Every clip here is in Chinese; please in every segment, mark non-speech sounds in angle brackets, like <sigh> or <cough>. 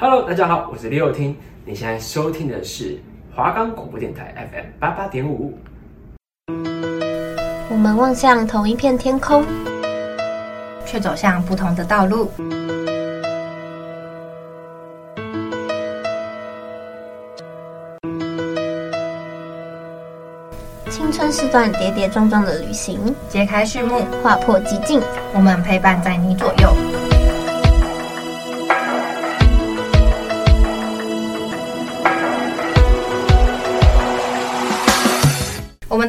Hello，大家好，我是李友听。你现在收听的是华冈广播电台 FM 八八点五。我们望向同一片天空，却走向不同的道路。青春是段跌跌撞撞的旅行，揭开序幕，划破寂静，我们陪伴在你左右。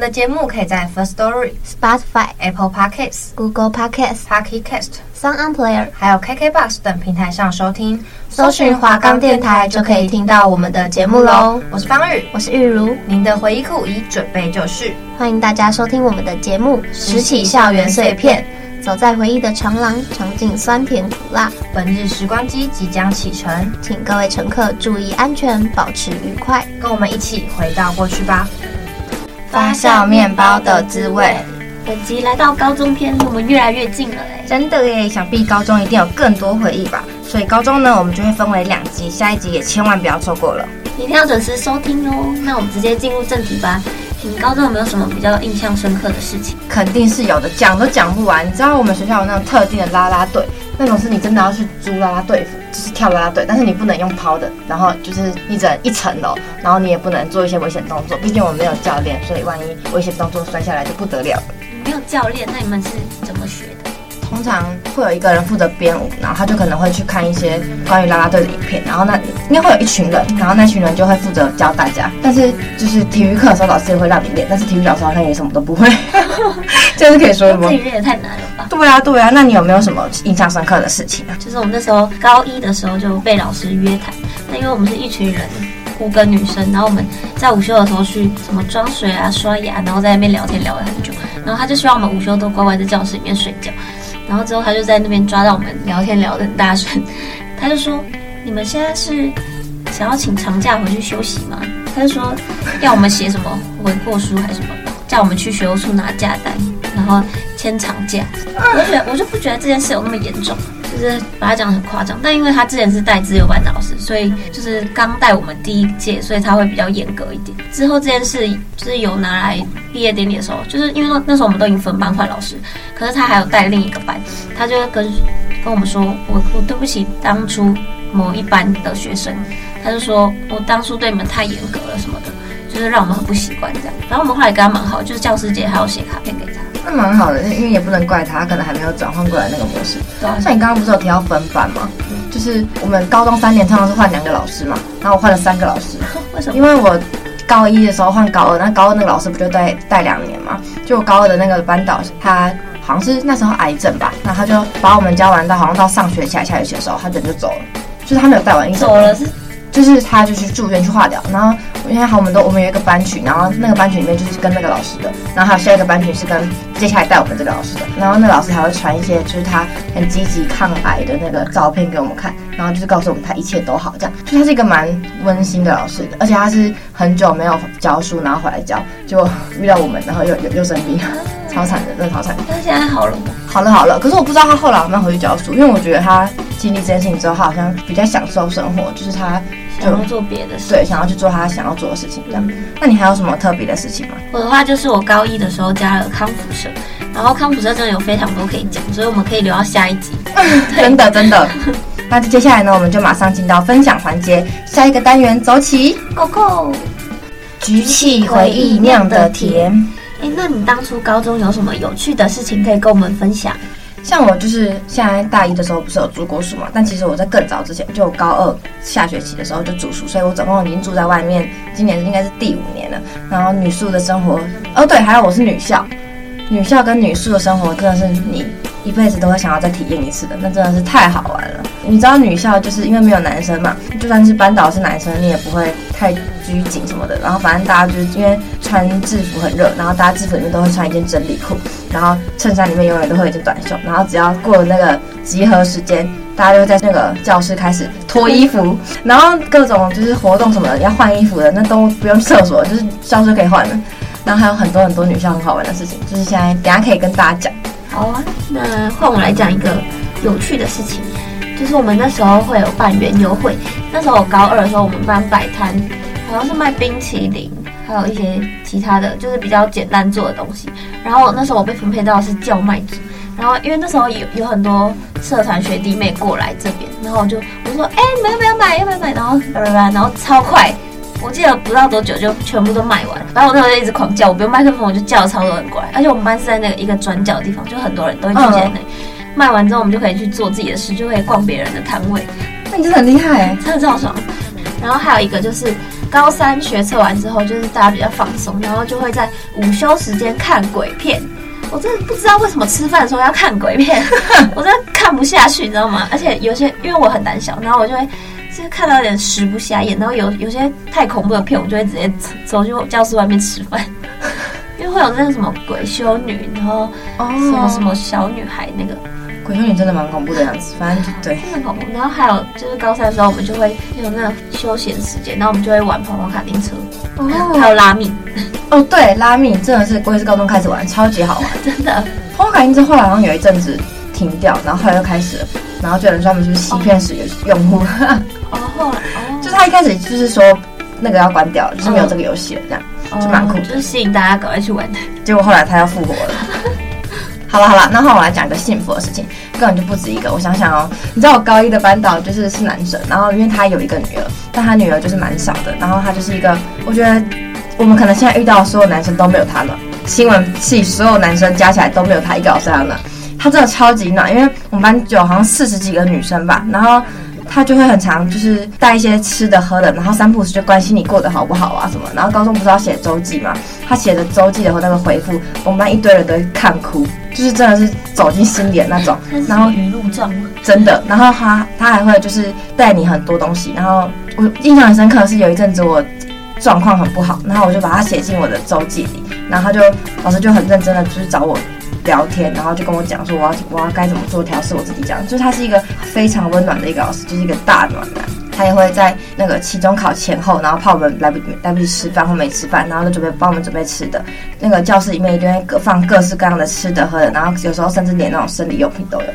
们的节目可以在 First Story、Spotify、Apple Podcasts、Google Podcasts、Pocket Cast、Sound On Player，还有 KKBox 等平台上收听。搜寻华冈电台就可以听到我们的节目喽。我是方宇，我是玉如，您的回忆库已准备就绪。欢迎大家收听我们的节目《拾起校园碎片》，走在回忆的长廊，尝尽酸甜苦辣。本日时光机即将启程，请各位乘客注意安全，保持愉快，跟我们一起回到过去吧。发酵面包的滋味。本集来到高中篇，我们越来越近了哎，真的耶！想必高中一定有更多回忆吧。所以高中呢，我们就会分为两集，下一集也千万不要错过了，一定要准时收听哦。那我们直接进入正题吧。你高中有没有什么比较印象深刻的事情？肯定是有的，讲都讲不完。你知道我们学校有那种特定的啦啦队，那种是你真的要去租啦啦队服，就是跳啦啦队，但是你不能用抛的，然后就是一整一层楼，然后你也不能做一些危险动作，毕竟我们没有教练，所以万一危险动作摔下来就不得了了。没有教练，那你们是怎么学的？通常会有一个人负责编舞，然后他就可能会去看一些关于啦啦队的影片，然后那应该会有一群人，然后那群人就会负责教大家。但是就是体育课的时候，老师也会让你练，但是体育老师好像也什么都不会，这是可以说的吗？体育也太难了吧？对啊，对啊。那你有没有什么印象深刻的事情啊？就是我们那时候高一的时候就被老师约谈，那因为我们是一群人，五个女生，然后我们在午休的时候去什么装水啊、刷牙，然后在那边聊天聊了很久，然后他就希望我们午休都乖乖在教室里面睡觉。然后之后他就在那边抓到我们聊天聊得很大声，他就说：“你们现在是想要请长假回去休息吗？”他就说要我们写什么悔过书还是什么，叫我们去学务处拿假单，然后天长假。我觉得我就不觉得这件事有那么严重，就是把他讲得很夸张。但因为他之前是带自由班的老师，所以就是刚带我们第一届，所以他会比较严格一点。之后这件事就是有拿来毕业典礼的时候，就是因为那时候我们都已经分班换老师，可是他还有带另一个班，他就跟跟我们说：“我我对不起当初某一班的学生。”他就说：“我当初对你们太严格了什么的，就是让我们很不习惯这样。”然后我们后来跟他蛮好，就是教师节还要写卡片给他。那蛮好的，因为也不能怪他，他可能还没有转换过来那个模式。对啊，像你刚刚不是有提到分班吗？就是我们高中三年通常是换两个老师嘛，然后我换了三个老师。<laughs> 为什么？因为我高一的时候换高二，那高二那个老师不就带带两年嘛？就我高二的那个班导，他好像是那时候癌症吧，那他就把我们教完到好像到上学期还下学期的时候，他人就走了，就是他没有带完一整年。走了是。就是他就是住院去化疗，然后因为好，我们都我们有一个班群，然后那个班群里面就是跟那个老师的，然后还有下一个班群是跟接下来带我们这个老师的，然后那个老师还会传一些就是他很积极抗癌的那个照片给我们看，然后就是告诉我们他一切都好这样，就他是一个蛮温馨的老师的，而且他是很久没有教书，然后回来教，就遇到我们，然后又又又生病，超惨的，真的超惨的。他现在好了吗？好了好了，可是我不知道他后来有没有回去教书，因为我觉得他经历这件事情之后，他好像比较享受生活，就是他。想要做别的事，对，想要去做他想要做的事情，这样。那你还有什么特别的事情吗？我的话就是我高一的时候加了康复社，然后康复社真的有非常多可以讲，所以我们可以留到下一集。真的真的。那接下来呢，我们就马上进到分享环节，下一个单元走起，Go Go！举起回忆酿的甜。哎，那你当初高中有什么有趣的事情可以跟我们分享？像我就是现在大一的时候不是有住过宿嘛，但其实我在更早之前就高二下学期的时候就住宿，所以我总共已经住在外面，今年应该是第五年了。然后女宿的生活，哦对，还有我是女校，女校跟女宿的生活真的是你一辈子都会想要再体验一次的，那真的是太好玩了。你知道女校就是因为没有男生嘛，就算是班导是男生，你也不会太拘谨什么的。然后反正大家就是因为穿制服很热，然后大家制服里面都会穿一件整理裤，然后衬衫里面永远都会有一件短袖。然后只要过了那个集合时间，大家就会在那个教室开始脱衣服，<laughs> 然后各种就是活动什么的要换衣服的，那都不用厕所，就是教室可以换的。然后还有很多很多女校很好玩的事情，就是现在等下可以跟大家讲。好啊，那换我来讲一个有趣的事情。就是我们那时候会有办园游会。那时候我高二的时候，我们班摆摊，好像是卖冰淇淋，还有一些其他的，就是比较简单做的东西。然后那时候我被分配到是叫卖组，然后因为那时候有有很多社团学弟妹过来这边，然后我就我说，哎、欸，你们要不要买？要不要买？然后然后超快。我记得不到多久就全部都卖完，然后我那时候就一直狂叫，我不用麦克风我就叫的超多人过来，而且我们班是在那个一个转角的地方，就很多人都会聚集在那里。卖完之后我们就可以去做自己的事，就可以逛别人的摊位。那你真的很厉害，欸，真的超爽。然后还有一个就是高三学测完之后，就是大家比较放松，然后就会在午休时间看鬼片。我真的不知道为什么吃饭的时候要看鬼片，<laughs> 我真的看不下去，你知道吗？而且有些因为我很胆小，然后我就会。就是看到有点食不下咽，然后有有些太恐怖的片，我就会直接走去教室外面吃饭，<laughs> 因为会有那个什么鬼修女，然后什么什么小女孩那个。鬼修女真的蛮恐怖的样子，反正就对，很恐怖。然后还有就是高三的时候，我们就会有那种休闲时间，然后我们就会玩跑跑卡丁车，哦，还有拉密，哦对，拉密真的是我也是高中开始玩，超级好玩，<laughs> 真的。跑跑卡丁车后来好像有一阵子停掉，然后后来又开始了。然后就有人专门就是欺骗使用户，哦，<laughs> 后就是他一开始就是说那个要关掉，就是没有这个游戏了，这样就蛮酷的，就是吸引大家赶快去玩。结果后来他要复活了。<laughs> 好了好了，那后我来讲一个幸福的事情，根本就不止一个。我想想哦，你知道我高一的班导就是是男生，然后因为他有一个女儿，但他女儿就是蛮少的，然后他就是一个，我觉得我们可能现在遇到的所有男生都没有他暖，新闻系所有男生加起来都没有他一个老师这样暖。他真的超级暖，因为我们班就好像四十几个女生吧，然后他就会很常就是带一些吃的喝的，然后三不五时就关心你过得好不好啊什么。然后高中不是要写周记嘛，他写的周记的那个回复，我们班一堆人都会看哭，就是真的是走进心里的那种。然后语录状真的，然后他他还会就是带你很多东西。然后我印象很深刻的是有一阵子我状况很不好，然后我就把它写进我的周记里，然后他就老师就很认真的就是找我。聊天，然后就跟我讲说我要我要该怎么做调试我自己这样，就是他是一个非常温暖的一个老师，就是一个大暖男。他也会在那个期中考前后，然后怕我们来不来不及吃饭或没吃饭，然后就准备帮我们准备吃的。那个教室里面一定会各放各式各样的吃的喝的，然后有时候甚至连那种生理用品都有，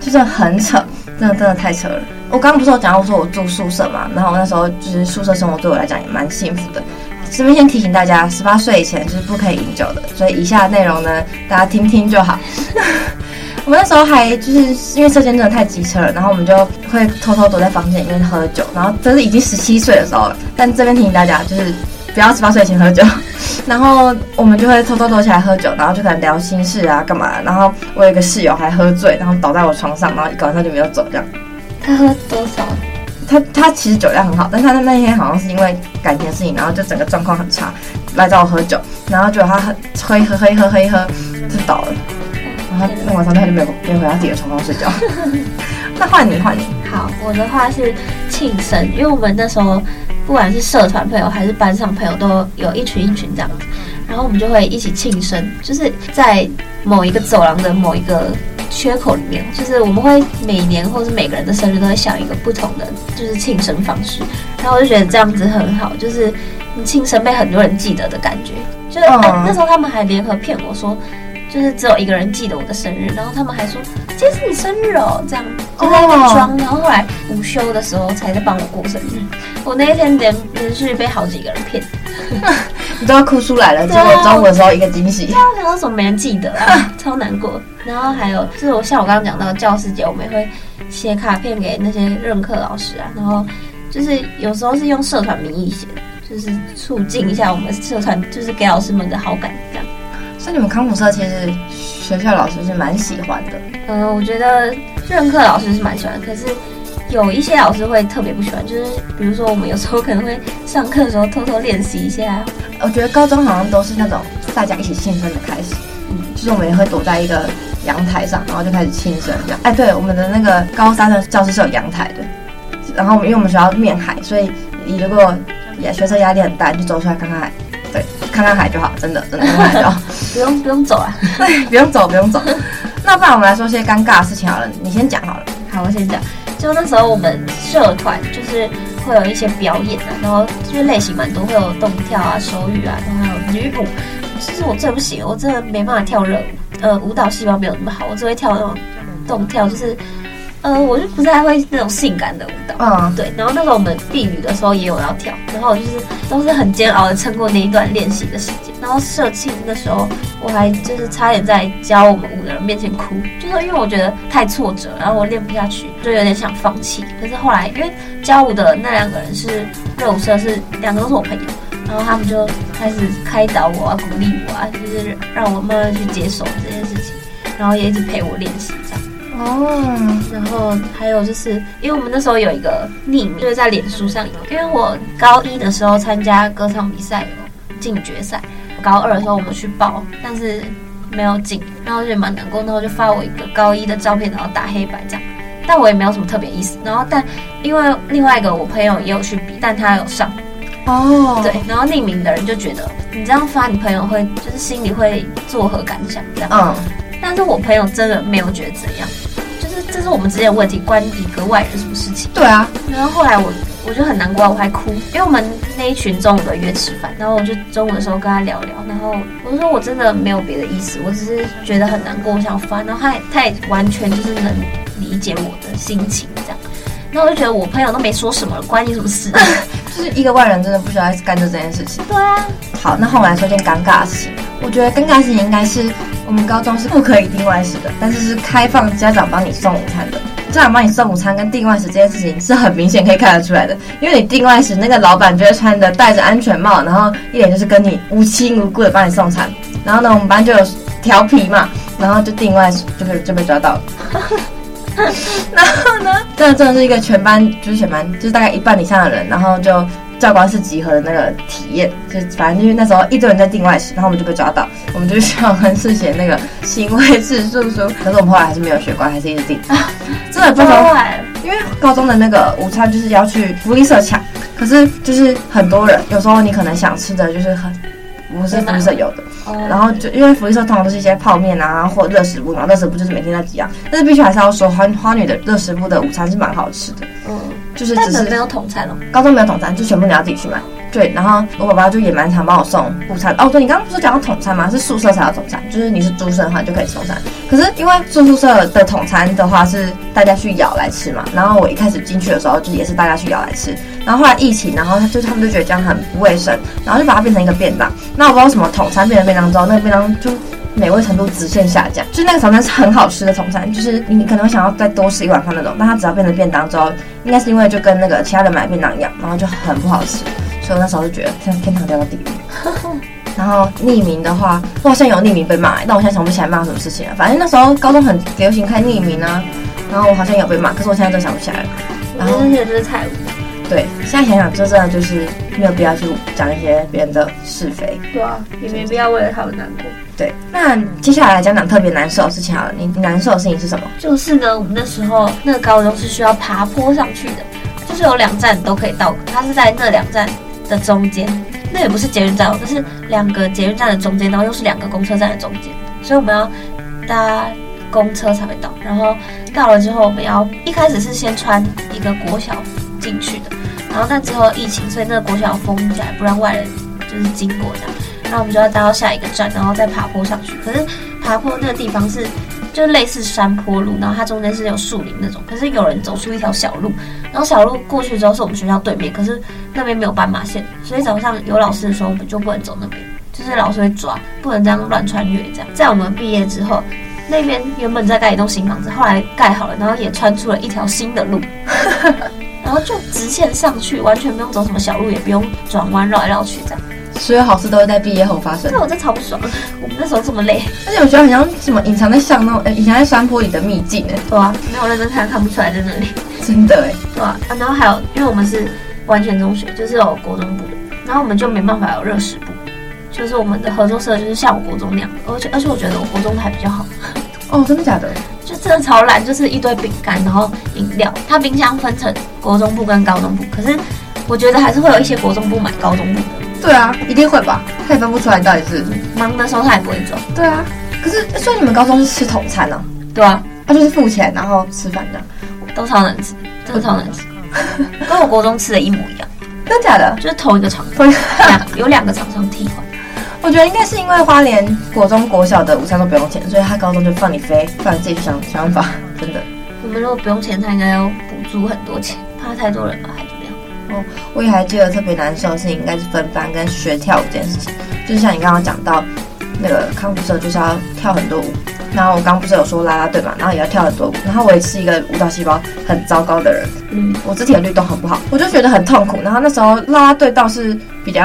就是很扯，真的真的太扯了。我刚刚不是有讲到说我住宿舍嘛，然后那时候就是宿舍生活对我来讲也蛮幸福的。这边先提醒大家，十八岁以前就是不可以饮酒的，所以以下内容呢，大家听听就好。<laughs> 我们那时候还就是因为舍监真的太机车了，然后我们就会偷偷躲在房间里面喝酒，然后这是已经十七岁的时候了。但这边提醒大家，就是不要十八岁以前喝酒。<laughs> 然后我们就会偷偷躲起来喝酒，然后就可能聊心事啊，干嘛？然后我有一个室友还喝醉，然后倒在我床上，然后一个晚上就没有走，这样。他喝多少？他他其实酒量很好，但他那那天好像是因为感情的事情，然后就整个状况很差，来找我喝酒，然后结果他喝一喝喝一喝喝一喝就倒了，然后那晚上他就没有没有回到自己的床上睡觉。<laughs> 那换你换你，好，我的话是庆生，因为我们那时候不管是社团朋友还是班上朋友，都有一群一群这样子，然后我们就会一起庆生，就是在某一个走廊的某一个。缺口里面，就是我们会每年或是每个人的生日都会想一个不同的，就是庆生方式。然后我就觉得这样子很好，就是你庆生被很多人记得的感觉。就是、嗯欸、那时候他们还联合骗我说，就是只有一个人记得我的生日，然后他们还说今天是你生日哦，这样就在那边装。然后后来午休的时候才在帮我过生日。我那一天连连续被好几个人骗。<laughs> 你都要哭出来了，结果中午的时候一个惊喜。对啊，然后怎么没人记得啊？<laughs> 超难过。然后还有就是我像我刚刚讲到教师节，我们也会写卡片给那些任课老师啊。然后就是有时候是用社团名义写的，就是促进一下我们社团，就是给老师们的好感这样。所以你们康复社其实学校老师是蛮喜欢的。嗯，我觉得任课老师是蛮喜欢，可是。有一些老师会特别不喜欢，就是比如说我们有时候可能会上课的时候偷偷练习一下。我觉得高中好像都是那种大家一起庆生的开始，嗯，就是我们也会躲在一个阳台上，然后就开始庆生这样。哎，对，我们的那个高三的教室是有阳台的，然后因为我们学校面海，所以你如果也学生压力很大，就走出来看看海，对，看看海就好，真的真的看看海就好，<laughs> 不用不用走啊，对，<laughs> 不用走不用走。那不然我们来说些尴尬的事情好了，你先讲好了。好，我先讲。就那时候我们社团就是会有一些表演啊，然后就是类型蛮多，会有动跳啊、手语啊，然后还有女舞。其实我最不行，我真的没办法跳热舞，呃，舞蹈细胞没有那么好，我只会跳那种动跳，就是呃，我就不太会那种性感的舞蹈，嗯，对。然后那时候我们避雨的时候也有要跳，然后就是都是很煎熬的撑过那一段练习的时间。然后社庆的时候，我还就是差点在教我们舞的人面前哭，就是因为我觉得太挫折，然后我练不下去，就有点想放弃。可是后来因为教舞的那两个人是热舞社，是两个都是我朋友，然后他们就开始开导我啊，鼓励我啊，就是让我慢慢去接受这件事情，然后也一直陪我练习。哦，然后还有就是，因为我们那时候有一个匿名，就是在脸书上有。因为我高一的时候参加歌唱比赛有进决赛，高二的时候我们去报，但是没有进，然后就蛮难过。然后就发我一个高一的照片，然后打黑白这样，但我也没有什么特别意思。然后但因为另外一个我朋友也有去比，但他有上。哦，对，然后匿名的人就觉得你这样发，你朋友会就是心里会作何感想这样。嗯，但是我朋友真的没有觉得怎样。这是我们之间的问题，关你个外人什么事情？对啊，然后后来我我就很难过，我还哭，因为我们那一群中午都约吃饭，然后我就中午的时候跟他聊聊，然后我就说我真的没有别的意思，我只是觉得很难过，我想翻，然后他也他也完全就是能理解我的心情这样，然后我就觉得我朋友都没说什么了，关你什么事？<laughs> 就是一个外人真的不需要干这这件事情。对啊，好，那后来说件尴尬的事情，我觉得尴尬的事情应该是。我们高中是不可以订外食的，但是是开放家长帮你送午餐的。家长帮你送午餐跟订外食这件事情是很明显可以看得出来的，因为你订外食，那个老板就会穿着戴着安全帽，然后一脸就是跟你无亲无故的帮你送餐。然后呢，我们班就有调皮嘛，然后就订外食就被就被抓到了。<laughs> 然后呢，这真的是一个全班就是全班就是大概一半以上的人，然后就。教官室集合的那个体验，就反正就是那时候一堆人在订外食，然后我们就被抓到，我们就去教官室写那个行为自述书。可是我们后来还是没有学乖，还是一直订。啊，真的不知道，因为高中的那个午餐就是要去福利社抢，可是就是很多人，有时候你可能想吃的就是很不是福利社有的，然后就因为福利社通常都是一些泡面啊或热食部嘛，热食部就是每天那几样，但是必须还是要说花花女的热食部的午餐是蛮好吃的。嗯。就是只是没有统餐哦，高中没有统餐，就全部你要自己去买。对，然后我爸爸就也蛮常帮我送午餐。哦，对，你刚刚不是讲到统餐吗？是宿舍才有统餐，就是你是住宿的话你就可以送餐。可是因为住宿舍的统餐的话是大家去舀来吃嘛，然后我一开始进去的时候就也是大家去舀来吃，然后后来疫情，然后他就他们就觉得这样很不卫生，然后就把它变成一个便当。那我不知道什么统餐变成便当之后，那个便当就。美味程度直线下降，就是那个早餐是很好吃的早餐，就是你可能会想要再多吃一碗饭那种，但它只要变成便当之后，应该是因为就跟那个其他人买便当一样，然后就很不好吃，所以我那时候就觉得像天堂掉到地狱。<laughs> 然后匿名的话，我好像有匿名被骂，但我现在想不起来骂什么事情了。反正那时候高中很流行开匿名啊，然后我好像有被骂，可是我现在都想不起来了。然后那些就是菜对，现在想想，这真的就是没有必要去讲一些别人的是非。对啊，也没必要为了他们难过。对，那接下来来讲讲特别难受的事情好了。你难受的事情是什么？就是呢，我们那时候那个高中是需要爬坡上去的，就是有两站都可以到，它是在那两站的中间，那也不是捷运站，就是两个捷运站的中间，然后又是两个公车站的中间，所以我们要搭公车才会到。然后到了之后，我们要一开始是先穿一个国小进去的，然后但之后疫情，所以那个国小封起来，不让外人就是经过这样。那我们就要搭到下一个站，然后再爬坡上去。可是爬坡那个地方是就类似山坡路，然后它中间是有树林那种。可是有人走出一条小路，然后小路过去之后是我们学校对面，可是那边没有斑马线，所以早上有老师的时候我们就不能走那边，就是老师会抓，不能这样乱穿越。这样在我们毕业之后，那边原本在盖一栋新房子，后来盖好了，然后也穿出了一条新的路，后就直线上去，完全不用走什么小路，也不用转弯绕来绕去这样。所有好事都会在毕业后发生。那我真超不爽，我们那时候这么累，而且我觉得好像什么隐藏在巷弄，隐藏在山坡里的秘境哎。对啊，没有认真看看不出来在那里。真的哎。对啊，然后还有，因为我们是完全中学，就是有国中部的，然后我们就没办法有热食部，就是我们的合作社就是像我国中那样，而且而且我觉得我国中还比较好。哦，真的假的？就真的超懒，就是一堆饼干，然后饮料。它冰箱分成国中部跟高中部，可是我觉得还是会有一些国中部买高中部的。对啊，一定会吧？他也分不出来到底是忙的时候他也不会做。对啊，可是所以你们高中是吃统餐呢？对啊，他就是付钱然后吃饭的，都超难吃，真的超难吃，<laughs> 跟我国中吃的一模一样。真的假的？就是同一个厂，两有两个厂商替换。我觉得应该是因为花莲国中国小的午餐都不用钱，所以他高中就放你飞，放你自己去想想办法。真的，我们如果不用钱，他应该要补助很多钱，怕太多人吧，还怎么样？哦，我也还记得特别难受的事情，应该是分班跟学跳舞这件事情。就是像你刚刚讲到，那个康复社就是要跳很多舞，然后我刚刚不是有说啦啦队嘛，然后也要跳很多舞，然后我也是一个舞蹈细胞很糟糕的人，嗯，我肢体的律动很不好，我就觉得很痛苦。然后那时候啦啦队倒是比较。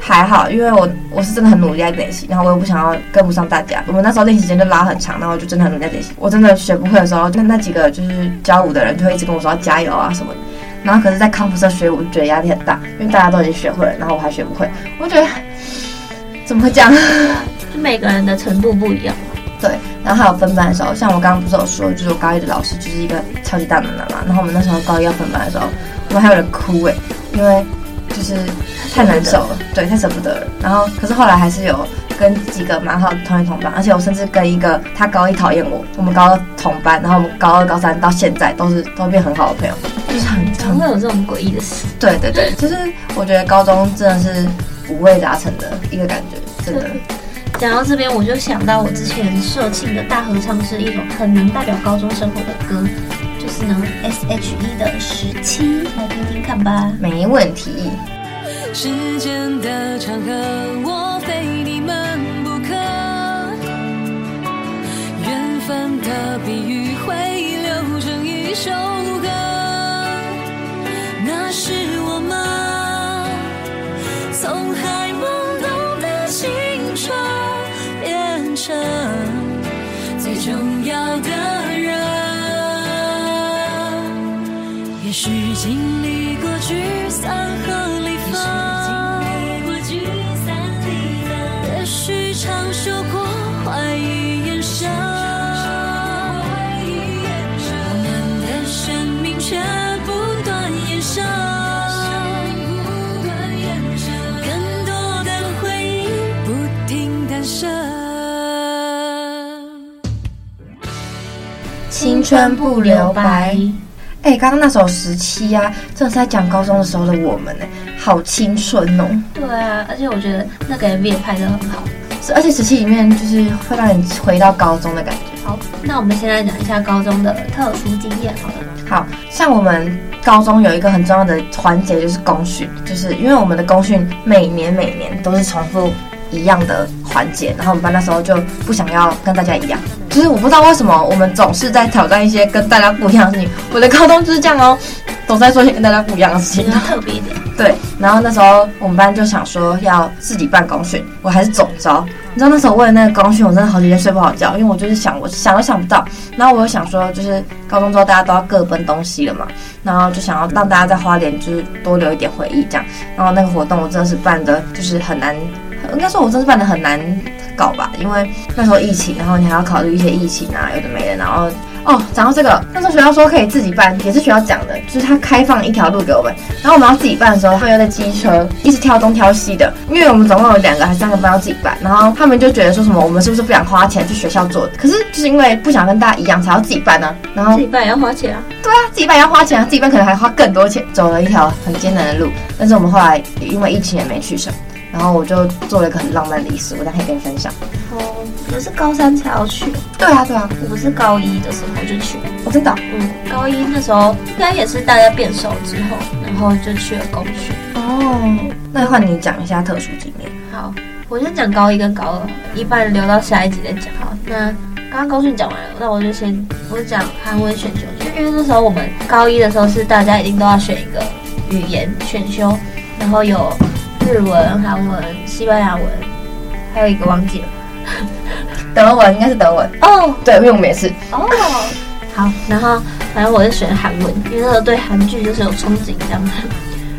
还好，因为我我是真的很努力在练习，然后我又不想要跟不上大家。我们那时候练习时间就拉很长，然后就真的很努力在练习。我真的学不会的时候，那那几个就是教舞的人就会一直跟我说要加油啊什么的。然后可是，在康复社学，我就觉得压力很大，因为大家都已经学会了，然后我还学不会。我觉得怎么会这样？就每个人的程度不一样。对，然后还有分班的时候，像我刚刚不是有说，就是我高一的老师就是一个超级大暖男嘛。然后我们那时候高一要分班的时候，我们还有人哭哎，因为。就是太难受了，对，太舍不得了。然后，可是后来还是有跟几个蛮好的同学同班，而且我甚至跟一个他高一讨厌我，我们高二同班，然后我们高二高三到现在都是都变很好的朋友，就是很怎么会有这种诡异的事？对对对，就是我觉得高中真的是五味杂陈的一个感觉，真的。讲到这边，我就想到我之前社庆的大合唱是一种很能代表高中生活的歌。就是呢，S.H.E 的十七，来听听看吧。没问题。时间的长河，我非你们不可。缘分的比喻会流成一首歌，那是我们从还懵懂的青春变成最重要的人。也许经历过聚散春不留白。哎，刚刚那首十七啊，正是在讲高中的时候的我们呢，好青春哦。对啊，而且我觉得那个 MV 也拍的很好，是而且十七里面就是会让你回到高中的感觉。好，那我们先来讲一下高中的特殊经验好了。好像我们高中有一个很重要的环节就是公训，就是因为我们的公训每年每年都是重复一样的环节，然后我们班那时候就不想要跟大家一样。就是我不知道为什么我们总是在挑战一些跟大家不一样的事情。我的高中就是这样哦，总在做一些跟大家不一样的事情，特别一点。对，然后那时候我们班就想说要自己办公训，我还是总召。你知道那时候为了那个公训，我真的好几天睡不好觉，因为我就是想，我想都想不到。然后我又想说，就是高中之后大家都要各奔东西了嘛，然后就想要让大家在花莲就是多留一点回忆这样。然后那个活动我真的是办的，就是很难，应该说我真是办的很难。搞吧，因为那时候疫情，然后你还要考虑一些疫情啊，有的没的。然后哦，讲到这个，那时候学校说可以自己办，也是学校讲的，就是他开放一条路给我们。然后我们要自己办的时候，他们又在机车一直挑东挑西的，因为我们总共有两个还是三个班要自己办。然后他们就觉得说什么，我们是不是不想花钱去学校做的？可是就是因为不想跟大家一样，才要自己办呢、啊。然后自己办也要花钱啊？对啊，自己办也要花钱啊，自己办可能还花更多钱，走了一条很艰难的路。但是我们后来也因为疫情也没去成。然后我就做了一个很浪漫的仪式，我等下可以跟你分享。哦，我是高三才要去。对啊，对啊，我是高一的时候就去。我知道，嗯，高一那时候应该也是大家变瘦之后，然后就去了公训。哦，那换你讲一下特殊经验。好，我先讲高一跟高二，一半留到下一集再讲。好，那刚刚高训讲完了，那我就先我讲韩文选修，就因为那时候我们高一的时候是大家一定都要选一个语言选修，然后有。日文、韩文、西班牙文，还有一个忘记了，<laughs> 德文应该是德文哦。Oh, 对，因为我们也是哦。Oh, 好，然后反正我就选韩文，因为那时候对韩剧就是有憧憬这样子。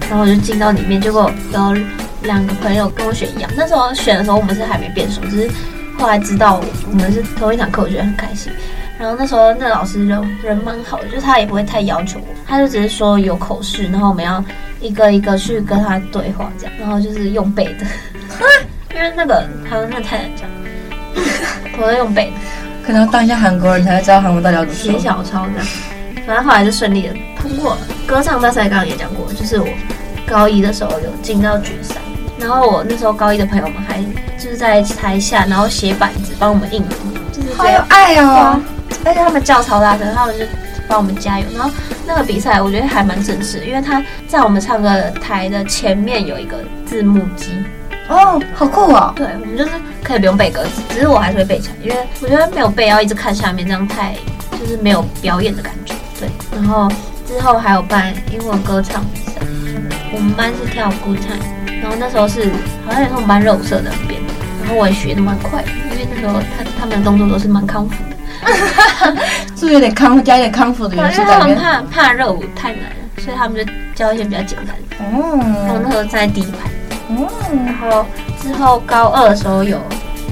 然后我就进到里面，结果有两个朋友跟我选一样。那时候选的时候，我们是还没变熟，只是后来知道我们是同一堂课，我觉得很开心。然后那时候那老师人人蛮好的，就是他也不会太要求我，他就只是说有口试，然后我们要。一个一个去跟他对话，这样，然后就是用背的，因为那个韩文那太难讲，我都用背的，可能要当一下韩国人才会知道韩文到底要怎么说。写小抄这样，反正后来就顺利的通过了。歌唱大赛刚刚也讲过，就是我高一的时候有进到决赛，然后我那时候高一的朋友们还就是在台下，然后写板子帮我们印，就是好有爱哦，而且他们叫超大声，他们就帮我们加油。然后那个比赛我觉得还蛮正式，因为他在我们唱歌台的前面有一个字幕机。哦，好酷哦！对，我们就是可以不用背歌词，只是我还是会背起来，因为我觉得没有背要一直看下面，这样太就是没有表演的感觉。对，然后之后还有办英文歌唱比赛，我们班是跳 Good Time，然后那时候是好像也是我们班热舞社的编的，然后我也学的蛮快的，因为那时候他他们的动作都是蛮康复的，是 <laughs> 不 <laughs> 是有点康加一点康复的元素在里面？因为他们怕怕热舞太难了，所以他们就教一些比较简单的。哦，然后那时候站在第一排。嗯，然后之后高二的时候有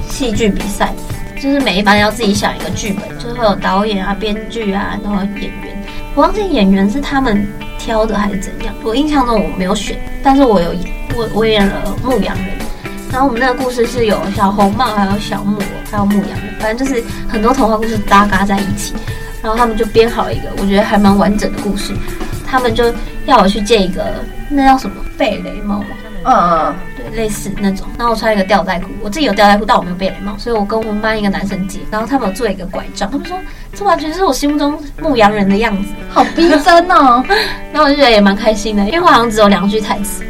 戏剧比赛，就是每一班要自己想一个剧本，就是会有导演啊、编剧啊，然后演员。我忘记演员是他们挑的还是怎样。我印象中我没有选，但是我有演，我我演了牧羊人。然后我们那个故事是有小红帽，还有小木偶，还有牧羊人，反正就是很多童话故事搭嘎在一起。然后他们就编好了一个我觉得还蛮完整的故事。他们就要我去借一个，那叫什么贝雷帽吗？嗯嗯，对，类似那种。然后我穿一个吊带裤，我自己有吊带裤，但我没有贝雷帽，所以我跟我们班一个男生借。然后他们有做一个拐杖，他们说这完全是我心目中牧羊人的样子，好逼真哦。<laughs> 然后我就觉得也蛮开心的，因为我好像只有两句台词。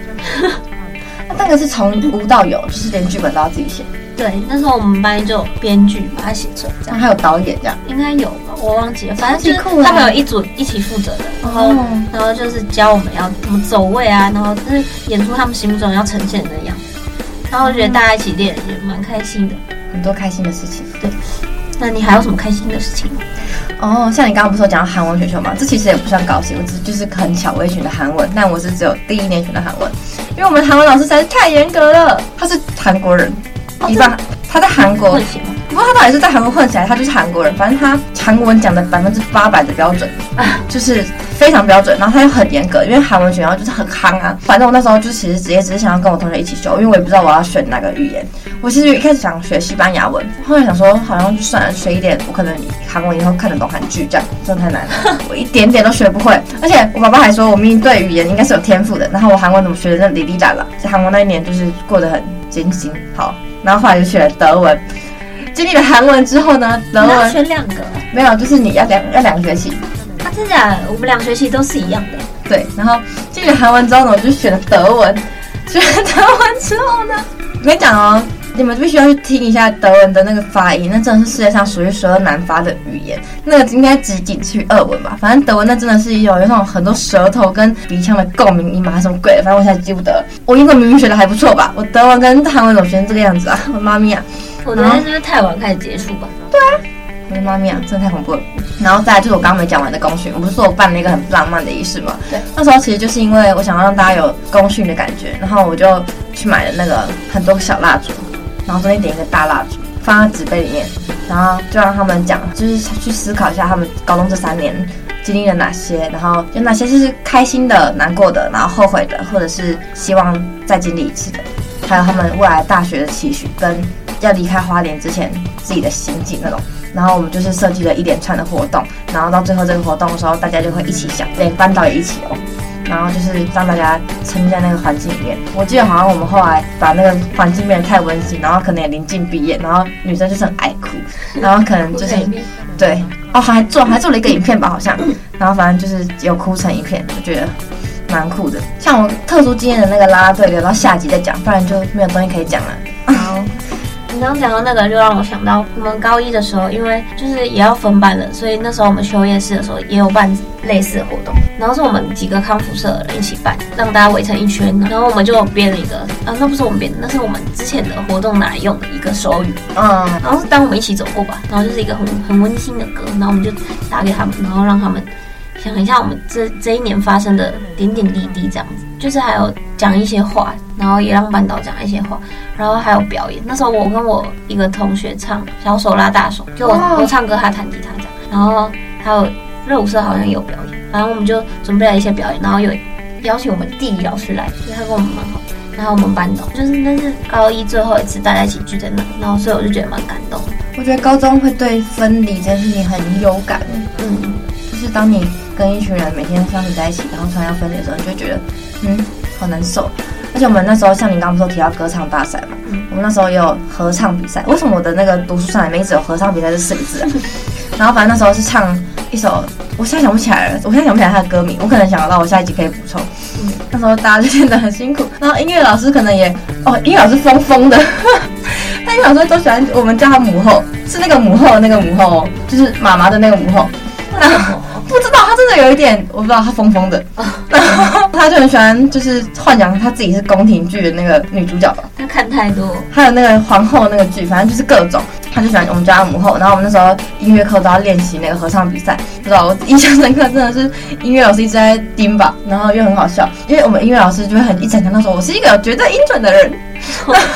那个是从无到有，就是连剧本都要自己写。对，那时候我们班就有编剧把它写出来，这样还有导演这样，应该有吧，我忘记了。反正就是他们有一组一起负责的，然后然后就是教我们要怎么走位啊，然后就是演出他们心目中要呈现的样子。然后我觉得大家一起练也蛮开心的，很多开心的事情。对，那你还有什么开心的事情吗？哦，像你刚刚不是有讲到韩文选秀吗？这其实也不算高兴，我只就是很巧我也选的韩文，但我是只有第一年选的韩文，因为我们韩文老师实在是太严格了，他是韩国人。一半。他在韩国，不过他到底是在韩国混起来，他就是韩国人。反正他韩文讲的百分之八百的标准，<laughs> 就是非常标准。然后他又很严格，因为韩文学校就是很夯啊。反正我那时候就其实直接只是想要跟我同学一起修，因为我也不知道我要选哪个语言。我其实一开始想学西班牙文，后来想说好像就算了，学一点，我可能韩文以后看得懂韩剧，这样真的太难了，<laughs> 我一点点都学不会。而且我爸爸还说我明明对语言应该是有天赋的，然后我韩文怎么学的那哩哩啦啦。在韩国那一年就是过得很艰辛。好。然后后来就学了德文，经历了韩文之后呢，然后选两个，没有，就是你要两要两个学期。啊，真的？我们两学期都是一样的。对，然后经历了韩文之后呢，我就选了德文。选了德文之后呢，我跟你讲哦。你们必须要去听一下德文的那个发音，那真的是世界上数一数二难发的语言。那个应该只仅次于俄文吧？反正德文那真的是有有那种很多舌头跟鼻腔的共鸣音嘛，还是什么鬼？反正我现在记不得。我英文明明学的还不错吧？我德文跟韩文怎么学成这个样子啊？我妈咪啊！我昨天是不是太晚开始结束吧？对啊，我的妈咪啊，真的太恐怖了。然后再来就是我刚刚没讲完的功训，我不是说我办了一个很浪漫的仪式吗？对，那时候其实就是因为我想要让大家有功勋的感觉，然后我就去买了那个很多小蜡烛。然后中间点一个大蜡烛，放在纸杯里面，然后就让他们讲，就是去思考一下他们高中这三年经历了哪些，然后有哪些就是开心的、难过的，然后后悔的，或者是希望再经历一次的，还有他们未来大学的期许跟要离开花莲之前自己的心境那种。然后我们就是设计了一连串的活动，然后到最后这个活动的时候，大家就会一起想，连班导也一起哦。然后就是让大家沉浸在那个环境里面。我记得好像我们后来把那个环境变得太温馨，然后可能也临近毕业，然后女生就是很爱哭，<laughs> 然后可能就是对哦，还做还做了一个影片吧，好像，然后反正就是有哭成一片，我觉得蛮酷的。像我特殊经验的那个啦啦队，留到下集再讲，不然就没有东西可以讲了。好。你刚刚讲到那个，就让我想到我们高一的时候，因为就是也要分班了，所以那时候我们修夜市的时候也有办类似的活动。然后是我们几个康复社的人一起办，让大家围成一圈。然后我们就编了一个啊，那不是我们编的，那是我们之前的活动拿来用的一个手语。嗯，然后是当我们一起走过吧，然后就是一个很很温馨的歌。然后我们就打给他们，然后让他们想一下我们这这一年发生的点点滴滴，这样子。就是还有讲一些话，然后也让班导讲一些话，然后还有表演。那时候我跟我一个同学唱小手拉大手，就我我唱歌，他弹吉他这样。然后还有热舞社好像也有表演，反正我们就准备了一些表演，然后有邀请我们地理老师来，所以他跟我们蛮好。然后我们班导就是那是高一最后一次大家一起聚在那，然后所以我就觉得蛮感动。我觉得高中会对分离这件事情很有感，嗯，就是当你跟一群人每天相处在一起，然后突然要分离的时候，你就会觉得。嗯，好难受，而且我们那时候像你刚刚不是提到歌唱大赛嘛，嗯、我们那时候也有合唱比赛。为什么我的那个读书上里面一直有合唱比赛这四个字啊？然后反正那时候是唱一首，我现在想不起来了，我现在想不起来他的歌名，我可能想得到，我下一集可以补充。嗯，那时候大家就练得很辛苦，然后音乐老师可能也哦，音乐老师疯疯的，<laughs> 他音乐老师都喜欢我们叫他母后，是那个母后的那个母后哦，就是妈妈的那个母后。然后真的有一点，我不知道他疯疯的，然 <laughs> 后他就很喜欢，就是幻想他自己是宫廷剧的那个女主角吧。他看太多，还有那个皇后那个剧，反正就是各种，他就喜欢我们叫他母后。然后我们那时候音乐课都要练习那个合唱比赛，不知道我印象深刻，真的是音乐老师一直在盯吧，然后又很好笑，因为我们音乐老师就会很一整天都说我是一个有绝对音准的人，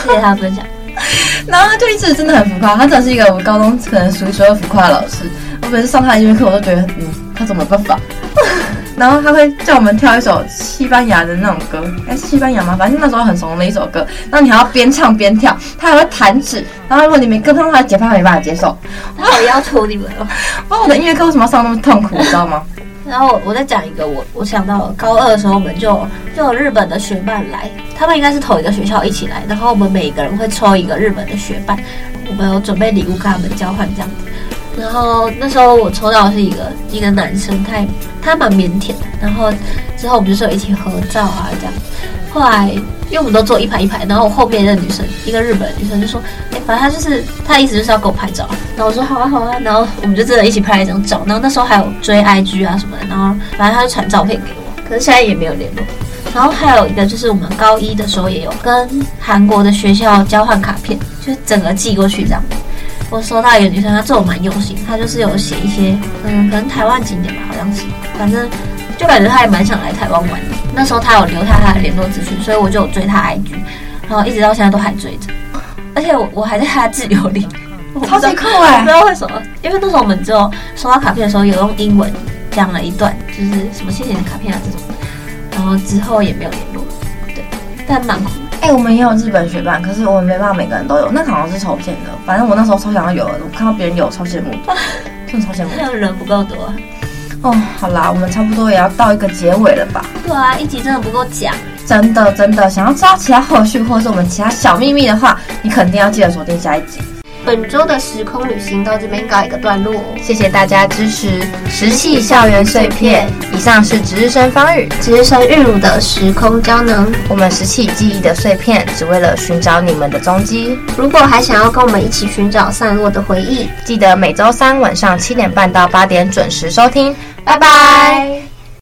谢谢他分享。<laughs> 然后他就一直真的很浮夸，他真的是一个我高中可能数一数二浮夸的老师。我每次上他的音乐课，我都觉得，嗯，他怎么办法？<laughs> 然后他会叫我们跳一首西班牙的那种歌，哎，是西班牙吗？反正那时候很怂的一首歌。然后你还要边唱边跳，他还会弹指。然后如果你没跟上他的节拍，他没办法接受。他好要求你们 <laughs> 哦。不知道我的音乐课为什么要上那么痛苦，你知道吗？然后我再讲一个，我我想到高二的时候，我们就就有日本的学伴来，他们应该是同一个学校一起来，然后我们每个人会抽一个日本的学伴，我们有准备礼物跟他们交换这样子。然后那时候我抽到的是一个一个男生，他他蛮腼腆的。然后之后我们就是有一起合照啊这样。后来因为我们都坐一排一排，然后我后面的女生一个日本女生就说：“哎，反正他就是他的意思就是要给我拍照。”然后我说：“好啊好啊。”然后我们就真的一起拍了一张照。然后那时候还有追 IG 啊什么的。然后反正他就传照片给我，可是现在也没有联络。然后还有一个就是我们高一的时候也有跟韩国的学校交换卡片，就是整个寄过去这样。我收到一个女生，她做的蛮用心，她就是有写一些，嗯，可能台湾景点吧，好像是，反正就感觉她也蛮想来台湾玩的。那时候她有留下她的联络资讯，所以我就有追她 IG，然后一直到现在都还追着，而且我我还在她的挚友里，超级酷哎！不知道为什么，因为那时候我们就收到卡片的时候有用英文讲了一段，就是什么谢谢你的卡片啊这种，然后之后也没有联络，对，但蛮酷。哎、欸，我们也有日本学伴，可是我们没办法每个人都有，那好像是抽签的。反正我那时候超想要有的，我看到别人有，超羡慕，<laughs> 真的超羡慕。那人不够多。哦，好啦，我们差不多也要到一个结尾了吧？对啊，一集真的不够讲。真的真的，想要知道其他后续或者是我们其他小秘密的话，你肯定要记得锁定下一集。本周的时空旅行到这边告一个段落，谢谢大家支持《石器校园碎片》。以上是值日生方宇、值日生玉茹的时空胶囊。我们拾起记忆的碎片，只为了寻找你们的踪迹。如果还想要跟我们一起寻找散落的回忆，记得每周三晚上七点半到八点准时收听。拜拜。